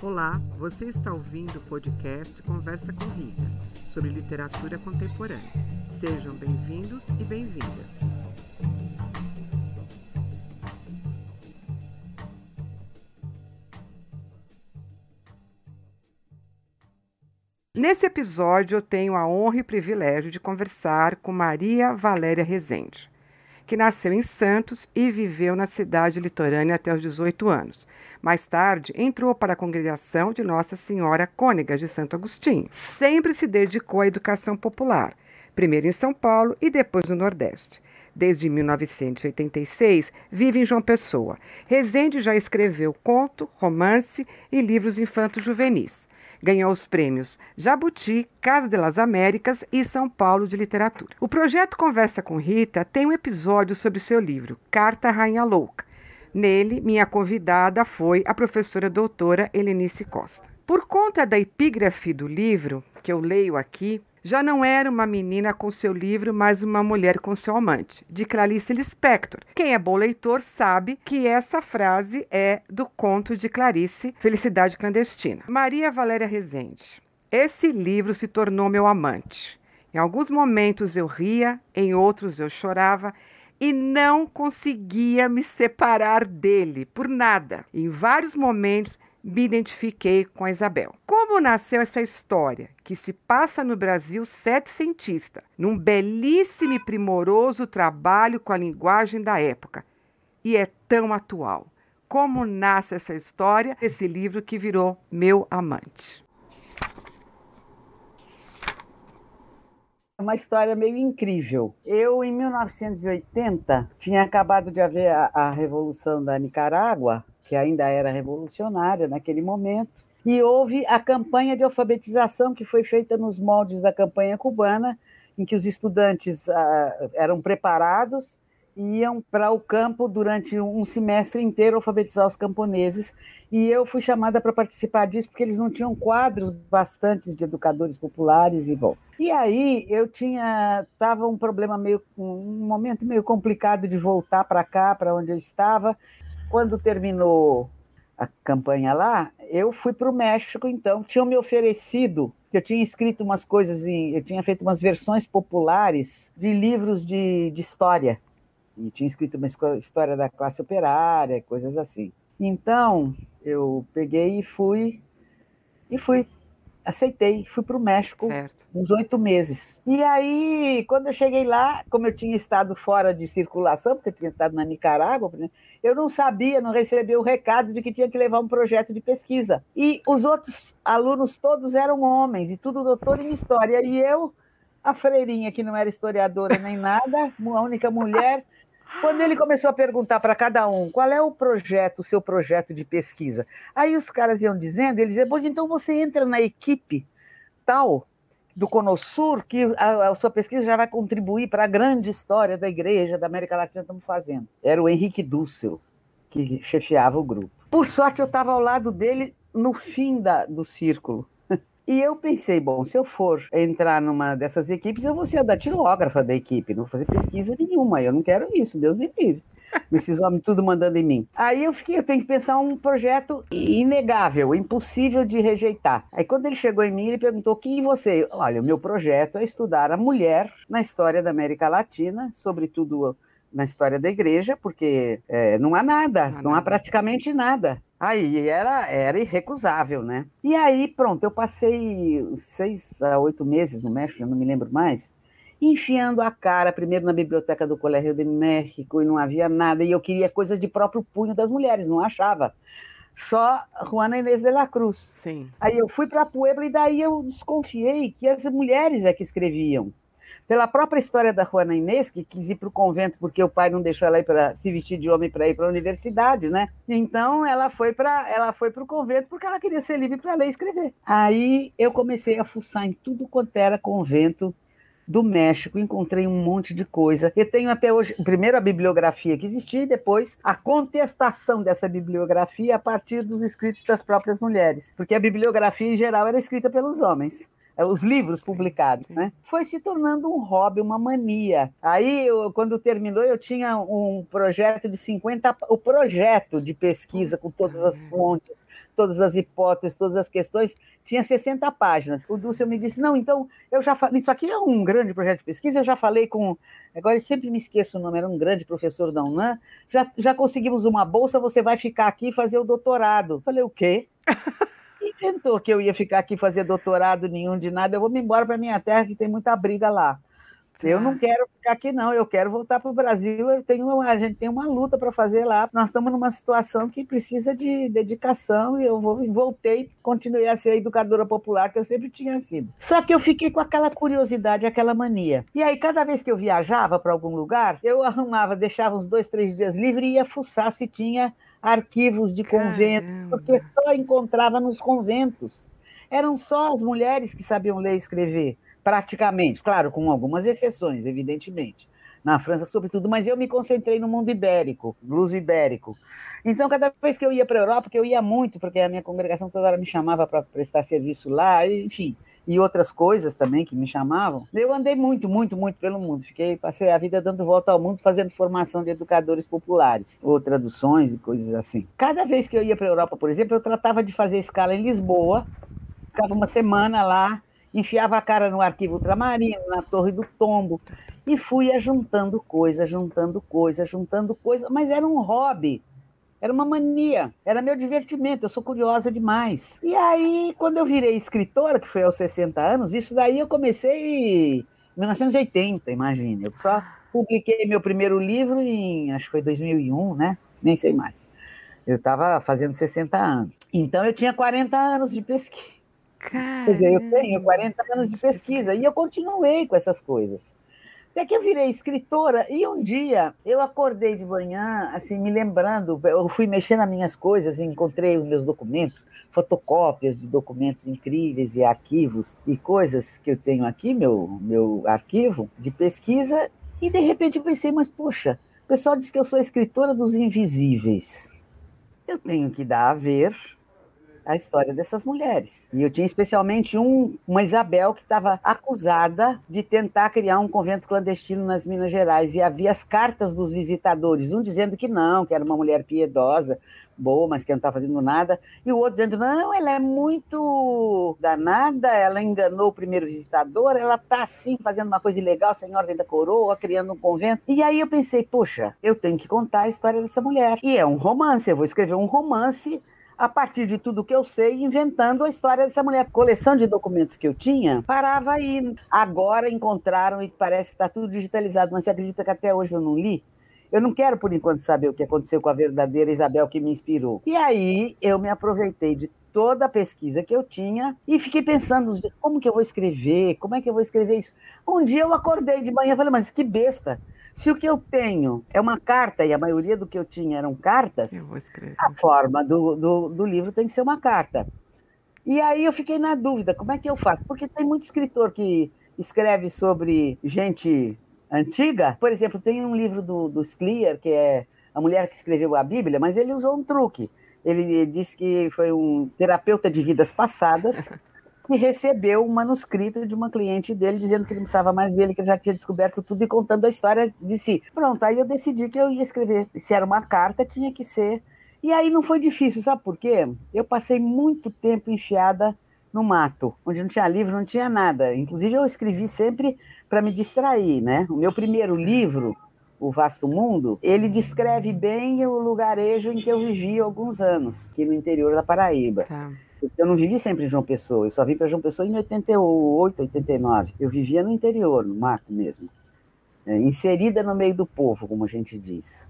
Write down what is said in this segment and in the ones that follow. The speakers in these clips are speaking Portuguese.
Olá, você está ouvindo o podcast Conversa com Rita, sobre literatura contemporânea. Sejam bem-vindos e bem-vindas. Nesse episódio, eu tenho a honra e privilégio de conversar com Maria Valéria Rezende, que nasceu em Santos e viveu na cidade litorânea até os 18 anos mais tarde, entrou para a congregação de Nossa Senhora Cônega de Santo Agostinho. Sempre se dedicou à educação popular, primeiro em São Paulo e depois no Nordeste. Desde 1986, vive em João Pessoa. Rezende já escreveu conto, romance e livros infanto-juvenis. Ganhou os prêmios Jabuti, Casa de las Américas e São Paulo de Literatura. O projeto Conversa com Rita tem um episódio sobre seu livro, Carta Rainha Louca, Nele, minha convidada foi a professora doutora Helenice Costa. Por conta da epígrafe do livro, que eu leio aqui, já não era uma menina com seu livro, mas uma mulher com seu amante, de Clarice Lispector. Quem é bom leitor sabe que essa frase é do conto de Clarice, Felicidade Clandestina. Maria Valéria Rezende. Esse livro se tornou meu amante. Em alguns momentos eu ria, em outros eu chorava, e não conseguia me separar dele por nada. Em vários momentos me identifiquei com a Isabel. Como nasceu essa história, que se passa no Brasil sete cientista, num belíssimo e primoroso trabalho com a linguagem da época, e é tão atual. Como nasce essa história, esse livro que virou meu amante. uma história meio incrível. Eu, em 1980, tinha acabado de haver a, a Revolução da Nicarágua, que ainda era revolucionária naquele momento, e houve a campanha de alfabetização que foi feita nos moldes da campanha cubana, em que os estudantes ah, eram preparados iam para o campo durante um semestre inteiro alfabetizar os camponeses. E eu fui chamada para participar disso porque eles não tinham quadros bastantes de educadores populares e bom. E aí eu tinha tava um problema meio um momento meio complicado de voltar para cá, para onde eu estava. Quando terminou a campanha lá, eu fui para o México, então tinham me oferecido eu tinha escrito umas coisas, em, eu tinha feito umas versões populares de livros de, de história e tinha escrito uma história da classe operária, coisas assim. Então, eu peguei e fui, e fui, aceitei, fui para o México certo. uns oito meses. E aí, quando eu cheguei lá, como eu tinha estado fora de circulação, porque eu tinha estado na Nicarágua, né, eu não sabia, não recebi o recado de que tinha que levar um projeto de pesquisa. E os outros alunos todos eram homens, e tudo doutor em história. E eu, a freirinha, que não era historiadora nem nada, a única mulher quando ele começou a perguntar para cada um qual é o projeto, o seu projeto de pesquisa, aí os caras iam dizendo, ele dizia, pois então você entra na equipe tal do Conosur, que a, a sua pesquisa já vai contribuir para a grande história da igreja da América Latina que estamos fazendo. Era o Henrique Dussel que chefiava o grupo. Por sorte, eu estava ao lado dele no fim da, do círculo. E eu pensei, bom, se eu for entrar numa dessas equipes, eu vou ser a datilógrafa da equipe, não vou fazer pesquisa nenhuma, eu não quero isso, Deus me livre. Esses homens tudo mandando em mim. Aí eu fiquei, eu tenho que pensar um projeto inegável, impossível de rejeitar. Aí quando ele chegou em mim, ele perguntou: quem você? Olha, o meu projeto é estudar a mulher na história da América Latina, sobretudo na história da igreja, porque é, não há nada, não há, não há praticamente nada. Aí era, era irrecusável, né? E aí, pronto, eu passei seis a oito meses no México, não me lembro mais, enfiando a cara, primeiro na biblioteca do Colégio de México, e não havia nada, e eu queria coisas de próprio punho das mulheres, não achava. Só Juana Inês de la Cruz. Sim. Aí eu fui para Puebla e daí eu desconfiei que as mulheres é que escreviam pela própria história da Juana Inês, que quis ir para o convento porque o pai não deixou ela ir para se vestir de homem para ir para a universidade, né? Então ela foi para ela foi para o convento porque ela queria ser livre para ler e escrever. Aí eu comecei a fuçar em tudo quanto era convento do México, encontrei um monte de coisa. Eu tenho até hoje, primeiro a bibliografia que existia e depois a contestação dessa bibliografia a partir dos escritos das próprias mulheres, porque a bibliografia em geral era escrita pelos homens. É, os livros publicados, sim, sim. né? Foi se tornando um hobby, uma mania. Aí, eu, quando terminou, eu tinha um projeto de 50, o projeto de pesquisa com todas as fontes, todas as hipóteses, todas as questões, tinha 60 páginas. O Dulce me disse: não, então eu já falei, isso aqui é um grande projeto de pesquisa, eu já falei com. Agora eu sempre me esqueço o nome, era um grande professor da UNAM, já, já conseguimos uma bolsa, você vai ficar aqui e fazer o doutorado. Falei, o quê? Inventou que eu ia ficar aqui fazer doutorado nenhum de nada, eu vou me embora para minha terra, que tem muita briga lá. Eu não quero ficar aqui, não. Eu quero voltar para o Brasil. Eu tenho, a gente tem uma luta para fazer lá. Nós estamos numa situação que precisa de dedicação e eu vou, voltei, continuei a ser a educadora popular que eu sempre tinha sido. Só que eu fiquei com aquela curiosidade, aquela mania. E aí, cada vez que eu viajava para algum lugar, eu arrumava, deixava uns dois, três dias livre e ia fuçar se tinha arquivos de conventos, porque só encontrava nos conventos. Eram só as mulheres que sabiam ler e escrever praticamente, claro, com algumas exceções, evidentemente, na França, sobretudo, mas eu me concentrei no mundo ibérico, blues ibérico. Então, cada vez que eu ia para a Europa, que eu ia muito, porque a minha congregação toda hora me chamava para prestar serviço lá, enfim, e outras coisas também que me chamavam, eu andei muito, muito, muito pelo mundo. Fiquei, passei a vida dando volta ao mundo, fazendo formação de educadores populares, ou traduções e coisas assim. Cada vez que eu ia para a Europa, por exemplo, eu tratava de fazer escala em Lisboa, ficava uma semana lá, enfiava a cara no arquivo ultramarino, na Torre do Tombo, e fui juntando coisa, juntando coisa, juntando coisa, mas era um hobby, era uma mania, era meu divertimento, eu sou curiosa demais. E aí, quando eu virei escritora, que foi aos 60 anos, isso daí eu comecei em 1980, imagine. Eu só publiquei meu primeiro livro em, acho que foi 2001, né? Nem sei mais. Eu estava fazendo 60 anos. Então eu tinha 40 anos de pesquisa. Caramba. Quer dizer, eu tenho 40 anos de pesquisa e eu continuei com essas coisas. Até que eu virei escritora e um dia eu acordei de manhã, assim, me lembrando, eu fui mexer nas minhas coisas e encontrei os meus documentos, fotocópias de documentos incríveis e arquivos e coisas que eu tenho aqui, meu, meu arquivo de pesquisa, e de repente eu pensei, mas poxa, o pessoal diz que eu sou escritora dos invisíveis. Eu tenho que dar a ver a história dessas mulheres. E eu tinha especialmente um, uma Isabel que estava acusada de tentar criar um convento clandestino nas Minas Gerais. E havia as cartas dos visitadores, um dizendo que não, que era uma mulher piedosa, boa, mas que não estava fazendo nada, e o outro dizendo, não, ela é muito danada, ela enganou o primeiro visitador, ela está assim, fazendo uma coisa ilegal, sem ordem da coroa, criando um convento. E aí eu pensei, poxa, eu tenho que contar a história dessa mulher. E é um romance, eu vou escrever um romance a partir de tudo que eu sei, inventando a história dessa mulher. A coleção de documentos que eu tinha parava aí. Agora encontraram e parece que está tudo digitalizado, mas você acredita que até hoje eu não li? Eu não quero, por enquanto, saber o que aconteceu com a verdadeira Isabel que me inspirou. E aí eu me aproveitei de toda a pesquisa que eu tinha e fiquei pensando, como que eu vou escrever? Como é que eu vou escrever isso? Um dia eu acordei de manhã e falei, mas que besta! Se o que eu tenho é uma carta, e a maioria do que eu tinha eram cartas, a forma do, do, do, livro tem que ser uma carta. E aí eu fiquei na dúvida, como é que eu faço? Porque tem muito escritor que escreve sobre gente antiga. Por exemplo, tem um livro do, do Scliar, que é a mulher que escreveu a Bíblia, mas ele usou um truque. Ele disse que foi um terapeuta de vidas passadas e recebeu um manuscrito de uma cliente dele dizendo que não precisava mais dele, que ele já tinha descoberto tudo e contando a história de si. Pronto, aí eu decidi que eu ia escrever. Se era uma carta, tinha que ser. E aí não foi difícil, sabe por quê? Eu passei muito tempo enfiada no mato, onde não tinha livro, não tinha nada. Inclusive eu escrevi sempre para me distrair, né? O meu primeiro livro, O Vasto Mundo, ele descreve bem o lugarejo em que eu vivi alguns anos, aqui no interior da Paraíba. Tá. Eu não vivi sempre em João Pessoa, eu só vim para João Pessoa em 88, 89. Eu vivia no interior, no mato mesmo. É, inserida no meio do povo, como a gente diz.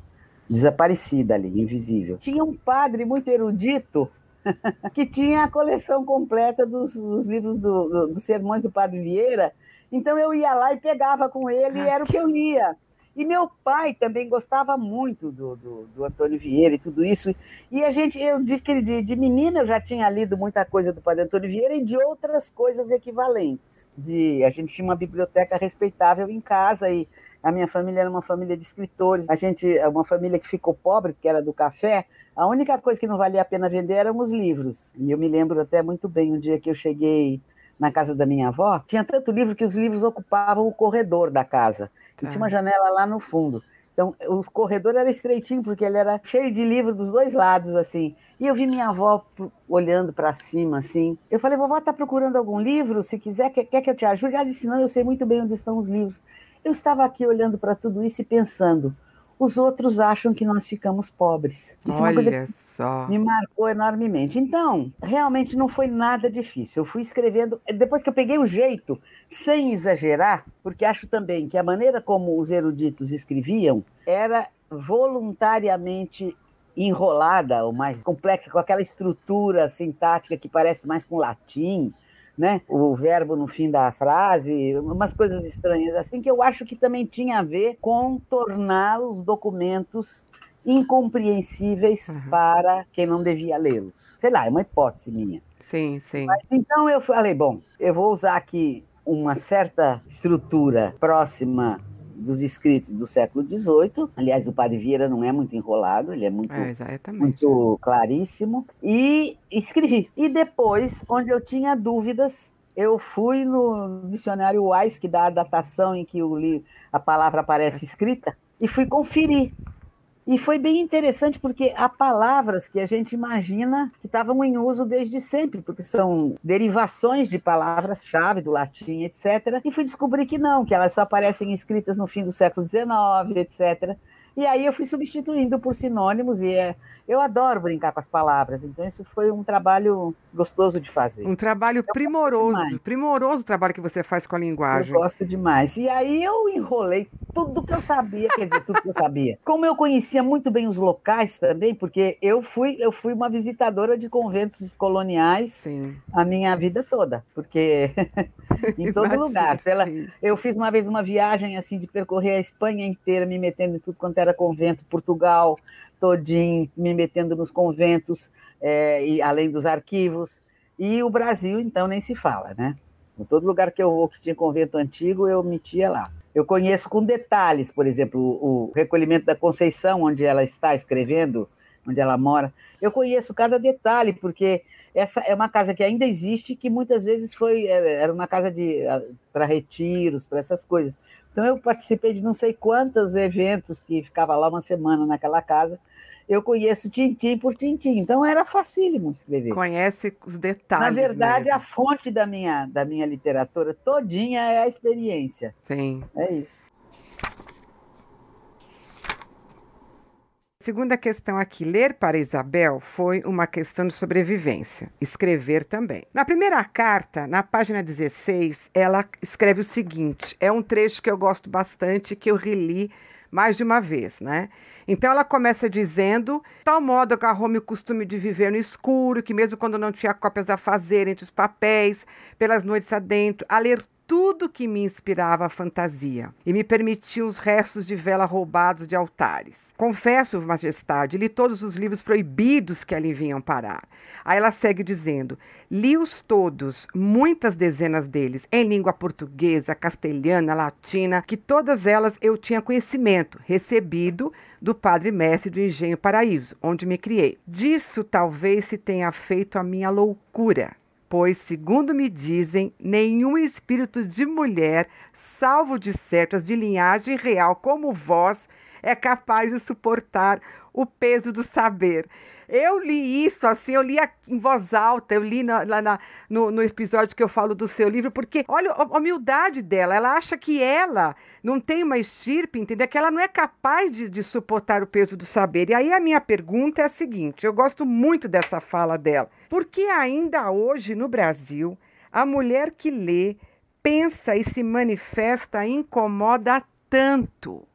Desaparecida ali, invisível. Tinha um padre muito erudito que tinha a coleção completa dos, dos livros do, do, dos sermões do Padre Vieira. Então eu ia lá e pegava com ele, e era o que eu lia. E meu pai também gostava muito do, do, do Antônio Vieira e tudo isso. E a gente, eu de, de, de, menina, eu já tinha lido muita coisa do Padre Antônio Vieira e de outras coisas equivalentes. De, a gente tinha uma biblioteca respeitável em casa e a minha família era uma família de escritores. A gente, uma família que ficou pobre, que era do café. A única coisa que não valia a pena vender eram os livros. E eu me lembro até muito bem um dia que eu cheguei na casa da minha avó, tinha tanto livro que os livros ocupavam o corredor da casa. E tinha uma janela lá no fundo. Então, o corredor era estreitinho, porque ele era cheio de livros dos dois lados, assim. E eu vi minha avó olhando para cima, assim. Eu falei, vovó, tá procurando algum livro? Se quiser, quer, quer que eu te ajude? Ela disse, não, eu sei muito bem onde estão os livros. Eu estava aqui olhando para tudo isso e pensando, os outros acham que nós ficamos pobres. Isso Olha é uma coisa que só. me marcou enormemente. Então, realmente não foi nada difícil. Eu fui escrevendo, depois que eu peguei o jeito, sem exagerar, porque acho também que a maneira como os eruditos escreviam era voluntariamente enrolada, ou mais complexa, com aquela estrutura sintática que parece mais com latim né? O verbo no fim da frase, umas coisas estranhas assim que eu acho que também tinha a ver com tornar os documentos incompreensíveis uhum. para quem não devia lê-los. Sei lá, é uma hipótese minha. Sim, sim. Mas, então eu falei, bom, eu vou usar aqui uma certa estrutura próxima dos escritos do século XVIII. Aliás, o Padre Vieira não é muito enrolado, ele é muito, é, muito claríssimo. E escrevi. E depois, onde eu tinha dúvidas, eu fui no dicionário Wise, que dá a datação em que o li, a palavra aparece escrita, e fui conferir. E foi bem interessante porque há palavras que a gente imagina que estavam em uso desde sempre, porque são derivações de palavras-chave do latim, etc. E fui descobrir que não, que elas só aparecem escritas no fim do século XIX, etc. E aí eu fui substituindo por sinônimos e é, eu adoro brincar com as palavras. Então isso foi um trabalho gostoso de fazer. Um trabalho eu primoroso, primoroso o trabalho que você faz com a linguagem. Eu gosto demais. E aí eu enrolei tudo que eu sabia, quer dizer, tudo que eu sabia. Como eu conhecia muito bem os locais também, porque eu fui eu fui uma visitadora de conventos coloniais sim. a minha vida toda, porque em todo Imagina, lugar. Pela, eu fiz uma vez uma viagem assim de percorrer a Espanha inteira, me metendo em tudo quanto era convento, Portugal todinho, me metendo nos conventos, é, e além dos arquivos. E o Brasil, então, nem se fala, né? Em todo lugar que eu vou que tinha convento antigo, eu metia lá. Eu conheço com detalhes, por exemplo, o recolhimento da Conceição, onde ela está escrevendo, onde ela mora. Eu conheço cada detalhe, porque essa é uma casa que ainda existe, que muitas vezes foi era uma casa de para retiros, para essas coisas. Então eu participei de não sei quantos eventos que ficava lá uma semana naquela casa. Eu conheço tintim por tintim, então era facílimo escrever. Conhece os detalhes. Na verdade, mesmo. a fonte da minha, da minha literatura todinha é a experiência. Sim. É isso. Segunda questão aqui, ler para Isabel foi uma questão de sobrevivência, escrever também. Na primeira carta, na página 16, ela escreve o seguinte: é um trecho que eu gosto bastante, que eu reli mais de uma vez, né? Então ela começa dizendo: tal modo agarrou-me o costume de viver no escuro, que mesmo quando não tinha cópias a fazer entre os papéis, pelas noites adentro, a ler tudo que me inspirava a fantasia e me permitia os restos de vela roubados de altares. Confesso, Majestade, li todos os livros proibidos que ali vinham parar. Aí ela segue dizendo: li-os todos, muitas dezenas deles, em língua portuguesa, castelhana, latina, que todas elas eu tinha conhecimento, recebido do padre mestre do Engenho Paraíso, onde me criei. Disso talvez se tenha feito a minha loucura pois, segundo me dizem, nenhum espírito de mulher, salvo de certas de linhagem real como vós, é capaz de suportar o peso do saber. Eu li isso assim, eu li em voz alta, eu li na, lá na, no, no, episódio que eu falo do seu livro, porque olha a humildade dela, ela acha que ela não tem uma estirpe, entendeu? Que ela não é capaz de, de suportar o peso do saber. E aí a minha pergunta é a seguinte: eu gosto muito dessa fala dela. Por que ainda hoje no Brasil a mulher que lê, pensa e se manifesta incomoda tanto?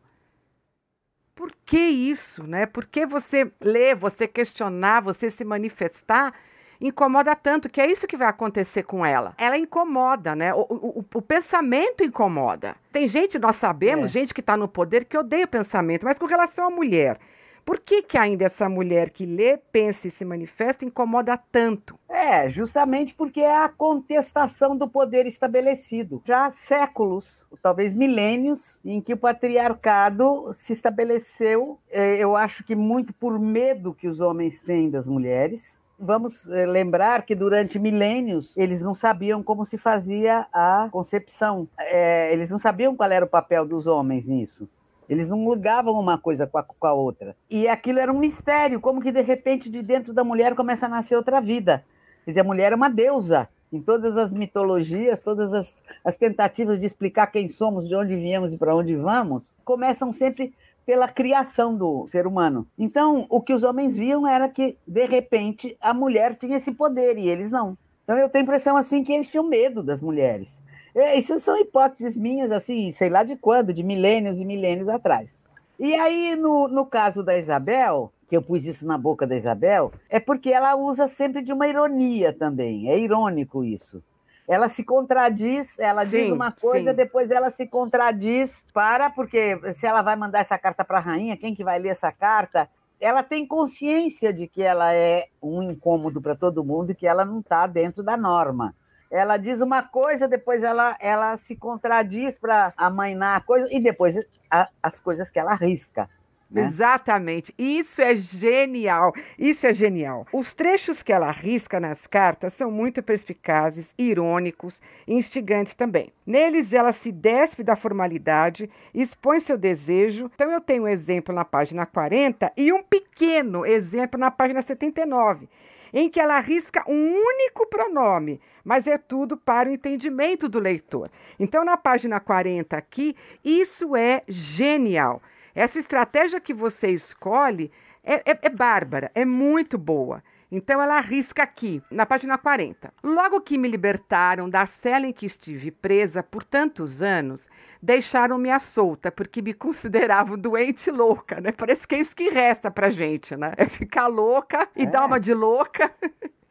Por que isso, né? Por que você ler, você questionar, você se manifestar incomoda tanto, que é isso que vai acontecer com ela. Ela incomoda, né? O, o, o pensamento incomoda. Tem gente, nós sabemos, é. gente que está no poder que odeia o pensamento, mas com relação à mulher, por que, que ainda essa mulher que lê, pensa e se manifesta incomoda tanto? É, justamente porque é a contestação do poder estabelecido. Já há séculos, talvez milênios, em que o patriarcado se estabeleceu, é, eu acho que muito por medo que os homens têm das mulheres, vamos é, lembrar que durante milênios eles não sabiam como se fazia a concepção, é, eles não sabiam qual era o papel dos homens nisso. Eles não ligavam uma coisa com a, com a outra. E aquilo era um mistério, como que de repente de dentro da mulher começa a nascer outra vida. Quer dizer, a mulher é uma deusa. Em todas as mitologias, todas as, as tentativas de explicar quem somos, de onde viemos e para onde vamos, começam sempre pela criação do ser humano. Então, o que os homens viam era que, de repente, a mulher tinha esse poder e eles não. Então, eu tenho a impressão assim que eles tinham medo das mulheres. É, isso são hipóteses minhas, assim, sei lá de quando, de milênios e milênios atrás. E aí, no, no caso da Isabel, que eu pus isso na boca da Isabel, é porque ela usa sempre de uma ironia também. É irônico isso. Ela se contradiz, ela sim, diz uma coisa, sim. depois ela se contradiz para, porque se ela vai mandar essa carta para a rainha, quem que vai ler essa carta? Ela tem consciência de que ela é um incômodo para todo mundo e que ela não está dentro da norma ela diz uma coisa, depois ela, ela se contradiz para amainar a coisa, e depois a, as coisas que ela arrisca. Né? Exatamente. Isso é genial. Isso é genial. Os trechos que ela arrisca nas cartas são muito perspicazes, irônicos e instigantes também. Neles, ela se despe da formalidade, expõe seu desejo. Então, eu tenho um exemplo na página 40 e um pequeno exemplo na página 79 em que ela arrisca um único pronome, mas é tudo para o entendimento do leitor. Então, na página 40 aqui, isso é genial. Essa estratégia que você escolhe é, é, é bárbara, é muito boa. Então ela arrisca aqui, na página 40. Logo que me libertaram da cela em que estive presa por tantos anos, deixaram-me à solta, porque me consideravam doente louca, né? Parece que é isso que resta pra gente, né? É ficar louca e é. dar uma de louca.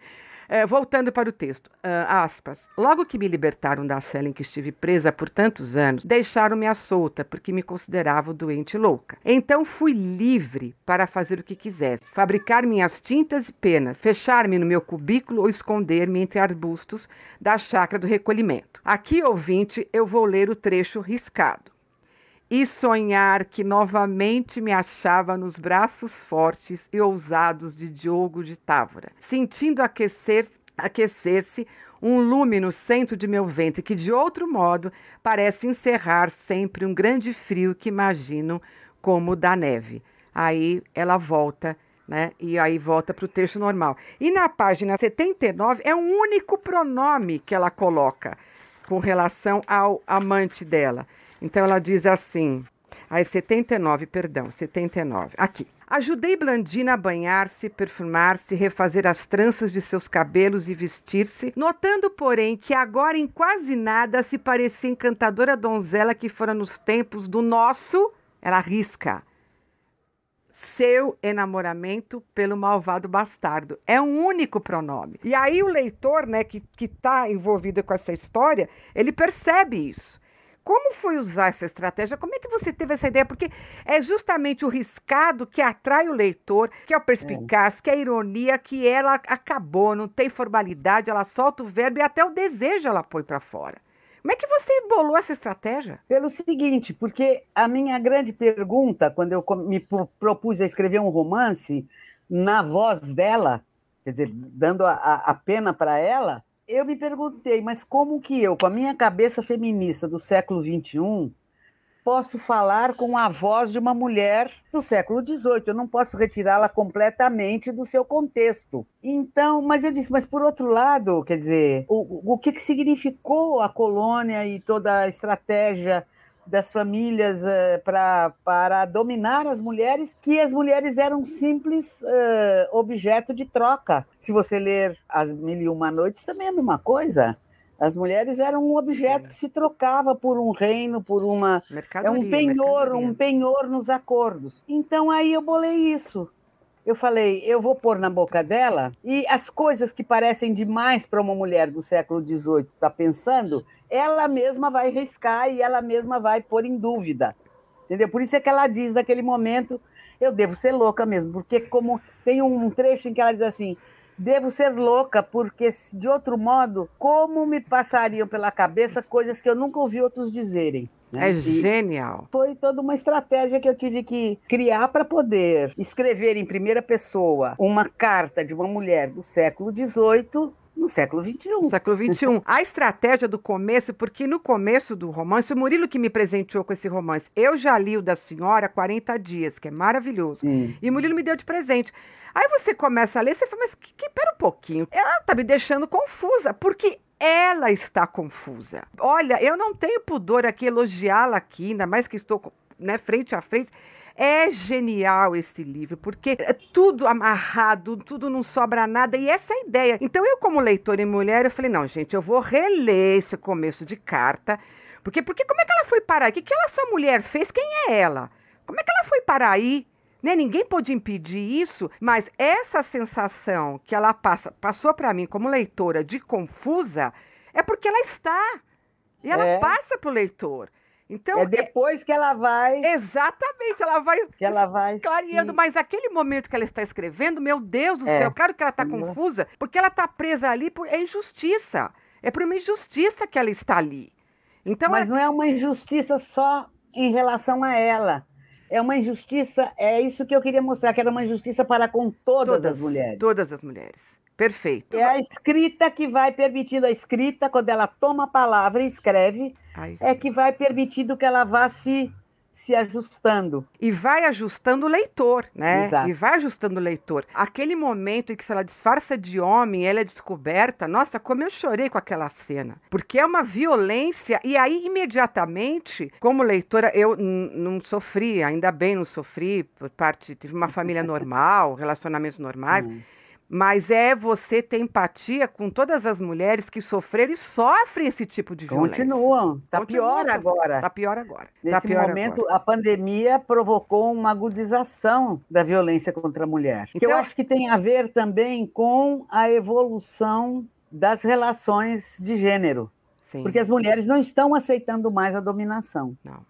É, voltando para o texto, uh, aspas. Logo que me libertaram da cela em que estive presa por tantos anos, deixaram-me à solta, porque me consideravam doente louca. Então fui livre para fazer o que quisesse, fabricar minhas tintas e penas, fechar-me no meu cubículo ou esconder-me entre arbustos da chácara do recolhimento. Aqui, ouvinte, eu vou ler o trecho riscado e sonhar que novamente me achava nos braços fortes e ousados de Diogo de Távora, sentindo aquecer-se aquecer um lume no centro de meu ventre que, de outro modo, parece encerrar sempre um grande frio que imagino como da neve. Aí ela volta, né? E aí volta para o texto normal. E na página 79 é um único pronome que ela coloca com relação ao amante dela. Então ela diz assim, aí 79, perdão, 79. Aqui. Ajudei Blandina a banhar-se, perfumar-se, refazer as tranças de seus cabelos e vestir-se, notando, porém, que agora em quase nada se parecia encantadora donzela que fora nos tempos do nosso, ela risca, seu enamoramento pelo malvado bastardo. É um único pronome. E aí o leitor, né, que está envolvido com essa história, ele percebe isso. Como foi usar essa estratégia? Como é que você teve essa ideia? Porque é justamente o riscado que atrai o leitor, que é o perspicaz, é. que é a ironia, que ela acabou, não tem formalidade, ela solta o verbo e até o desejo ela põe para fora. Como é que você bolou essa estratégia? Pelo seguinte, porque a minha grande pergunta, quando eu me propus a escrever um romance, na voz dela, quer dizer, dando a, a pena para ela, eu me perguntei, mas como que eu, com a minha cabeça feminista do século XXI, posso falar com a voz de uma mulher do século XVIII? Eu não posso retirá-la completamente do seu contexto. Então, mas eu disse, mas por outro lado, quer dizer, o, o que, que significou a colônia e toda a estratégia das famílias uh, pra, para dominar as mulheres, que as mulheres eram simples uh, objeto de troca. Se você ler As Mil e Uma Noites, também é a mesma coisa. As mulheres eram um objeto Sim. que se trocava por um reino, por uma. É um penhor, um penhor nos acordos. Então aí eu bolei isso eu falei, eu vou pôr na boca dela e as coisas que parecem demais para uma mulher do século XVIII estar tá pensando, ela mesma vai riscar e ela mesma vai pôr em dúvida. Entendeu? Por isso é que ela diz naquele momento, eu devo ser louca mesmo, porque como tem um trecho em que ela diz assim, devo ser louca, porque de outro modo, como me passariam pela cabeça coisas que eu nunca ouvi outros dizerem. Né? É genial. Foi toda uma estratégia que eu tive que criar para poder escrever em primeira pessoa uma carta de uma mulher do século XVIII no século XXI. No século XXI. A estratégia do começo, porque no começo do romance, o Murilo que me presenteou com esse romance, eu já li o da senhora 40 dias, que é maravilhoso. Sim. E o Murilo me deu de presente. Aí você começa a ler, você fala, mas que, que, pera um pouquinho. Ela tá me deixando confusa, porque ela está confusa. Olha, eu não tenho pudor aqui elogiá-la aqui, ainda mais que estou né, frente a frente. É genial esse livro, porque é tudo amarrado, tudo não sobra nada, e essa é a ideia. Então, eu, como leitora e mulher, eu falei: não, gente, eu vou reler esse começo de carta, porque, porque como é que ela foi parar? O que, que ela, sua mulher, fez? Quem é ela? Como é que ela foi parar aí? Né? Ninguém pode impedir isso, mas essa sensação que ela passa, passou para mim como leitora de confusa, é porque ela está. E ela é. passa para o leitor. Então, é depois que ela vai. Exatamente, ela vai. Que ela vai. Clareando, se... mas aquele momento que ela está escrevendo, meu Deus do é. céu, claro que ela está uhum. confusa, porque ela está presa ali por é injustiça. É por uma injustiça que ela está ali. Então, mas não é uma injustiça só em relação a ela é uma injustiça, é isso que eu queria mostrar, que era uma injustiça para com todas, todas as mulheres. Todas as mulheres. Perfeito. É a escrita que vai permitindo, a escrita, quando ela toma a palavra e escreve, Ai. é que vai permitindo que ela vá se se ajustando. E vai ajustando o leitor, né? Exato. E vai ajustando o leitor. Aquele momento em que se ela disfarça de homem, ela é descoberta, nossa, como eu chorei com aquela cena. Porque é uma violência, e aí imediatamente, como leitora, eu não sofri, ainda bem não sofri, por parte, tive uma família normal, relacionamentos normais. Hum mas é você ter empatia com todas as mulheres que sofreram e sofrem esse tipo de violência. Continuam. Está pior agora. Está pior agora. Tá Nesse tá pior momento, agora. a pandemia provocou uma agudização da violência contra a mulher. Então, que eu então acho que tem a ver também com a evolução das relações de gênero. Sim. Porque as mulheres não estão aceitando mais a dominação. Não.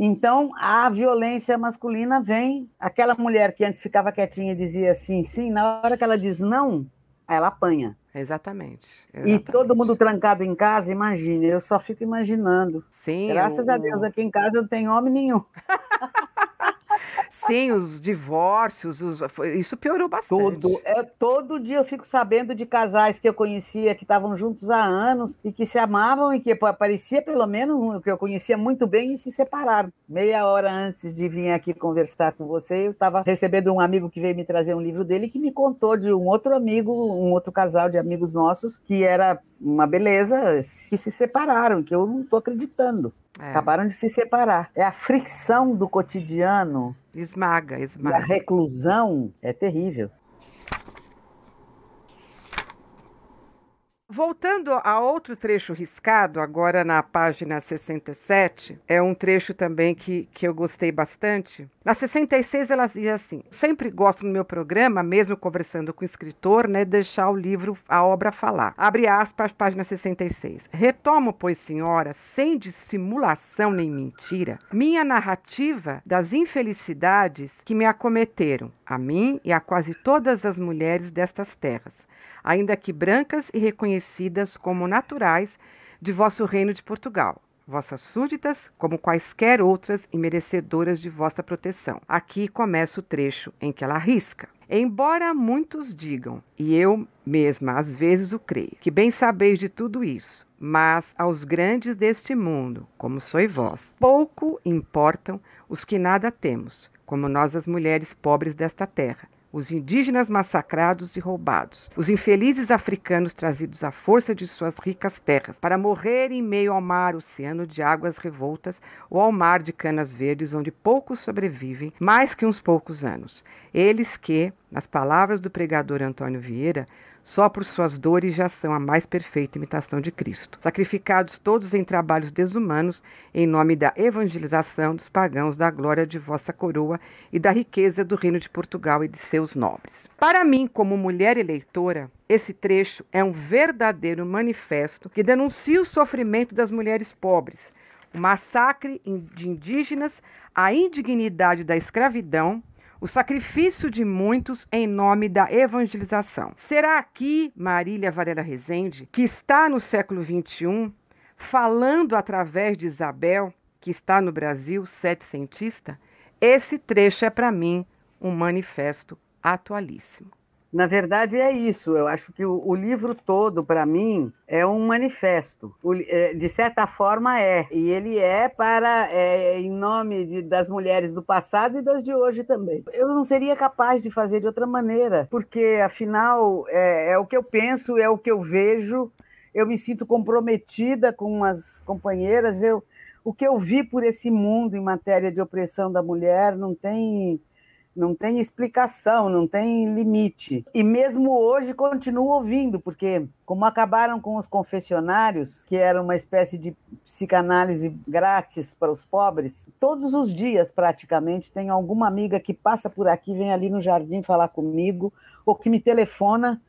Então, a violência masculina vem. Aquela mulher que antes ficava quietinha e dizia assim, sim, na hora que ela diz não, ela apanha. Exatamente, exatamente. E todo mundo trancado em casa, imagine, eu só fico imaginando. Sim. Graças o... a Deus, aqui em casa não tem homem nenhum. Sim, os divórcios, os, isso piorou bastante. Tudo. É, todo dia eu fico sabendo de casais que eu conhecia que estavam juntos há anos e que se amavam e que parecia pelo menos que eu conhecia muito bem e se separaram. Meia hora antes de vir aqui conversar com você, eu estava recebendo um amigo que veio me trazer um livro dele que me contou de um outro amigo, um outro casal de amigos nossos que era uma beleza, que se separaram, que eu não estou acreditando. É. Acabaram de se separar. É a fricção do cotidiano. Esmaga, esmaga. a reclusão é terrível. Voltando a outro trecho riscado, agora na página 67, é um trecho também que, que eu gostei bastante. Na 66, ela diz assim: sempre gosto no meu programa, mesmo conversando com o escritor, né, deixar o livro, a obra falar. Abre aspas, página 66. Retomo, pois, senhora, sem dissimulação nem mentira, minha narrativa das infelicidades que me acometeram, a mim e a quase todas as mulheres destas terras ainda que brancas e reconhecidas como naturais de vosso reino de Portugal, vossas súditas, como quaisquer outras e merecedoras de vossa proteção. Aqui começa o trecho em que ela arrisca. Embora muitos digam, e eu mesma às vezes o creio, que bem sabeis de tudo isso, mas aos grandes deste mundo, como sois vós, pouco importam os que nada temos, como nós as mulheres pobres desta terra, os indígenas massacrados e roubados, os infelizes africanos trazidos à força de suas ricas terras para morrer em meio ao mar oceano de águas revoltas ou ao mar de canas verdes onde poucos sobrevivem mais que uns poucos anos. Eles que, nas palavras do pregador Antônio Vieira, só por suas dores já são a mais perfeita imitação de Cristo. Sacrificados todos em trabalhos desumanos, em nome da evangelização dos pagãos, da glória de vossa coroa e da riqueza do reino de Portugal e de seus nobres. Para mim, como mulher eleitora, esse trecho é um verdadeiro manifesto que denuncia o sofrimento das mulheres pobres, o massacre de indígenas, a indignidade da escravidão, o sacrifício de muitos em nome da evangelização. Será aqui Marília Varela Rezende, que está no século XXI, falando através de Isabel, que está no Brasil, setecentista? Esse trecho é para mim um manifesto atualíssimo. Na verdade, é isso. Eu acho que o, o livro todo, para mim, é um manifesto. O, é, de certa forma, é. E ele é para, é, em nome de, das mulheres do passado e das de hoje também. Eu não seria capaz de fazer de outra maneira, porque, afinal, é, é o que eu penso, é o que eu vejo. Eu me sinto comprometida com as companheiras. Eu, o que eu vi por esse mundo em matéria de opressão da mulher não tem não tem explicação, não tem limite. E mesmo hoje continuo ouvindo, porque como acabaram com os confessionários, que era uma espécie de psicanálise grátis para os pobres, todos os dias praticamente tem alguma amiga que passa por aqui, vem ali no jardim falar comigo, ou que me telefona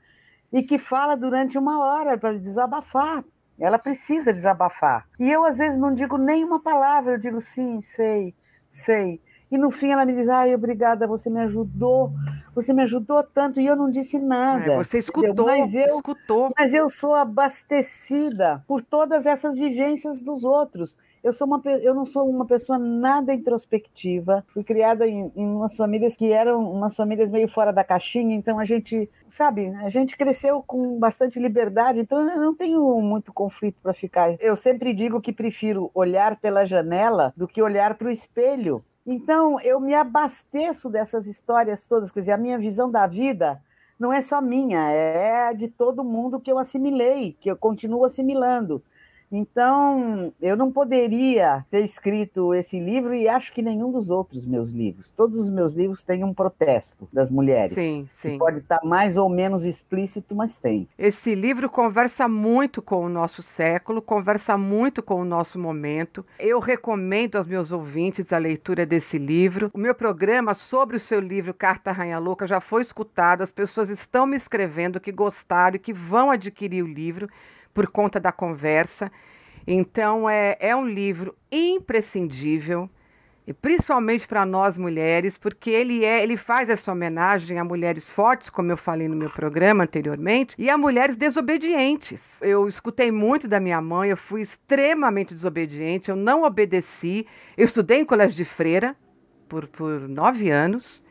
e que fala durante uma hora para desabafar. Ela precisa desabafar. E eu, às vezes, não digo nenhuma palavra, eu digo sim, sei, sei. E no fim ela me diz: ai, obrigada, você me ajudou, você me ajudou tanto, e eu não disse nada. É, você escutou, mas eu, escutou. Mas eu sou abastecida por todas essas vivências dos outros. Eu, sou uma, eu não sou uma pessoa nada introspectiva. Fui criada em, em umas famílias que eram umas famílias meio fora da caixinha, então a gente, sabe, a gente cresceu com bastante liberdade, então eu não tenho muito conflito para ficar. Eu sempre digo que prefiro olhar pela janela do que olhar para o espelho então, eu me abasteço dessas histórias todas, quer dizer, a minha visão da vida não é só minha, é de todo mundo que eu assimilei, que eu continuo assimilando. Então, eu não poderia ter escrito esse livro e acho que nenhum dos outros meus livros. Todos os meus livros têm um protesto das mulheres. Sim, sim. Pode estar mais ou menos explícito, mas tem. Esse livro conversa muito com o nosso século, conversa muito com o nosso momento. Eu recomendo aos meus ouvintes a leitura desse livro. O meu programa sobre o seu livro Carta Rainha Louca já foi escutado. As pessoas estão me escrevendo que gostaram e que vão adquirir o livro por conta da conversa. Então, é, é um livro imprescindível, e principalmente para nós mulheres, porque ele é, ele faz essa homenagem a mulheres fortes, como eu falei no meu programa anteriormente, e a mulheres desobedientes. Eu escutei muito da minha mãe, eu fui extremamente desobediente, eu não obedeci. Eu estudei em colégio de freira por, por nove anos.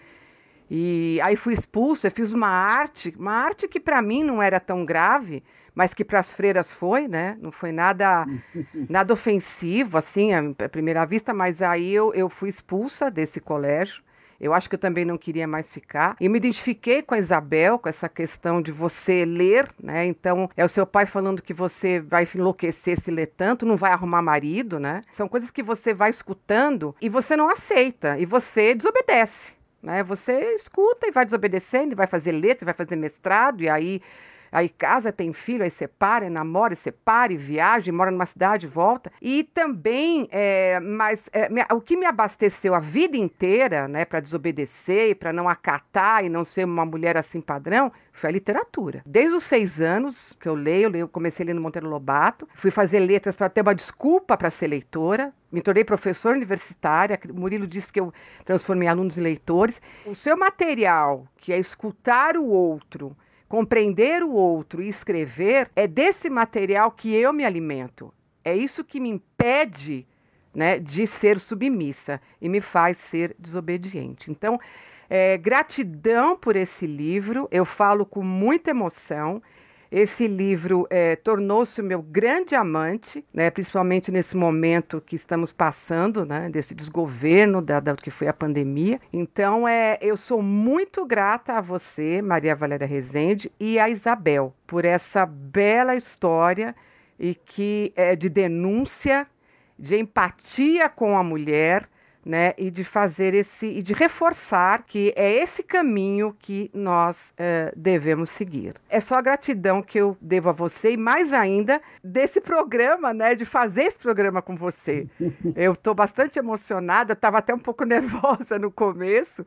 E aí fui expulso, eu fiz uma arte, uma arte que para mim não era tão grave, mas que para as freiras foi, né? Não foi nada nada ofensivo, assim, à primeira vista, mas aí eu, eu fui expulsa desse colégio. Eu acho que eu também não queria mais ficar. E me identifiquei com a Isabel, com essa questão de você ler, né? Então, é o seu pai falando que você vai enlouquecer se ler tanto, não vai arrumar marido, né? São coisas que você vai escutando e você não aceita, e você desobedece. Né? Você escuta e vai desobedecendo, e vai fazer letra, vai fazer mestrado, e aí Aí casa, tem filho, aí separa, namora, separa, viaja, mora numa cidade, volta. E também, é, mas é, o que me abasteceu a vida inteira, né, para desobedecer, para não acatar e não ser uma mulher assim padrão, foi a literatura. Desde os seis anos que eu leio, eu comecei lendo Monteiro Lobato, fui fazer letras para ter uma desculpa para ser leitora, me tornei professora universitária. Murilo disse que eu transformei alunos em leitores. O seu material, que é escutar o outro, Compreender o outro e escrever é desse material que eu me alimento. É isso que me impede né, de ser submissa e me faz ser desobediente. Então, é, gratidão por esse livro, eu falo com muita emoção. Esse livro é, tornou-se o meu grande amante, né, principalmente nesse momento que estamos passando, né, desse desgoverno da, da, que foi a pandemia. Então, é, eu sou muito grata a você, Maria Valéria Rezende, e a Isabel, por essa bela história e que é de denúncia, de empatia com a mulher né, e de fazer esse e de reforçar que é esse caminho que nós uh, devemos seguir. É só a gratidão que eu devo a você e mais ainda desse programa, né, de fazer esse programa com você. Eu estou bastante emocionada, estava até um pouco nervosa no começo,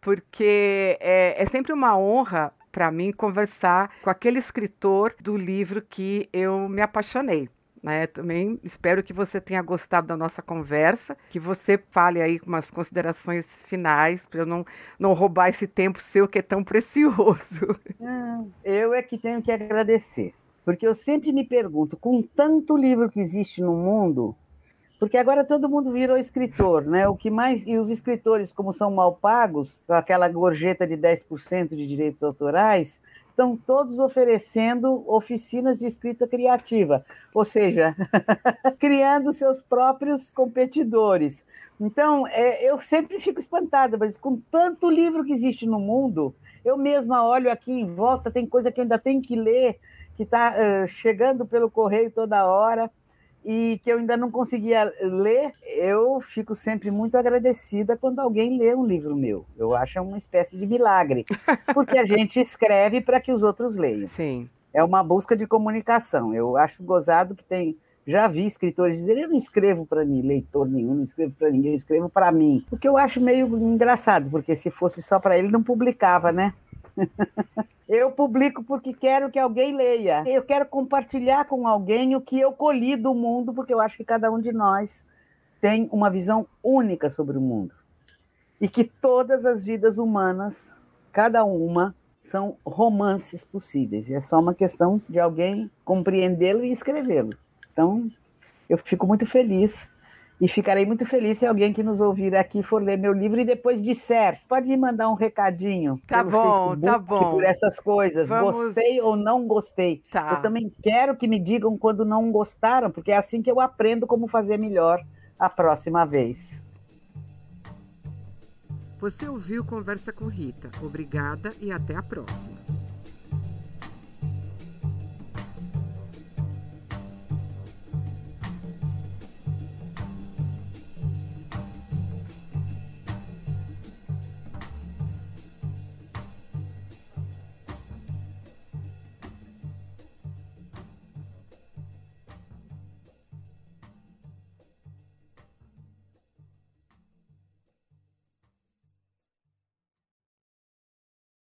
porque é, é sempre uma honra para mim conversar com aquele escritor do livro que eu me apaixonei. Né? Também espero que você tenha gostado da nossa conversa, que você fale aí umas considerações finais para eu não, não roubar esse tempo seu que é tão precioso. eu é que tenho que agradecer, porque eu sempre me pergunto, com tanto livro que existe no mundo, Porque agora todo mundo virou escritor, né? O que mais e os escritores, como são mal pagos, com aquela gorjeta de 10% de direitos autorais, estão todos oferecendo oficinas de escrita criativa, ou seja, criando seus próprios competidores. Então, é, eu sempre fico espantada, mas com tanto livro que existe no mundo, eu mesma olho aqui em volta, tem coisa que eu ainda tenho que ler, que está uh, chegando pelo correio toda hora e que eu ainda não conseguia ler, eu fico sempre muito agradecida quando alguém lê um livro meu. Eu acho uma espécie de milagre, porque a gente escreve para que os outros leiam. Sim. É uma busca de comunicação. Eu acho gozado que tem. Já vi escritores dizerem: eu não escrevo para mim, leitor nenhum, não escrevo para ninguém, eu escrevo para mim. O que eu acho meio engraçado, porque se fosse só para ele, não publicava, né? Eu publico porque quero que alguém leia. Eu quero compartilhar com alguém o que eu colhi do mundo, porque eu acho que cada um de nós tem uma visão única sobre o mundo. E que todas as vidas humanas, cada uma, são romances possíveis. E é só uma questão de alguém compreendê-lo e escrevê-lo. Então, eu fico muito feliz e ficarei muito feliz se alguém que nos ouvir aqui for ler meu livro e depois disser. Pode me mandar um recadinho. Tá bom, Facebook, tá bom. Por essas coisas. Vamos... Gostei ou não gostei. Tá. Eu também quero que me digam quando não gostaram, porque é assim que eu aprendo como fazer melhor a próxima vez. Você ouviu Conversa com Rita. Obrigada e até a próxima.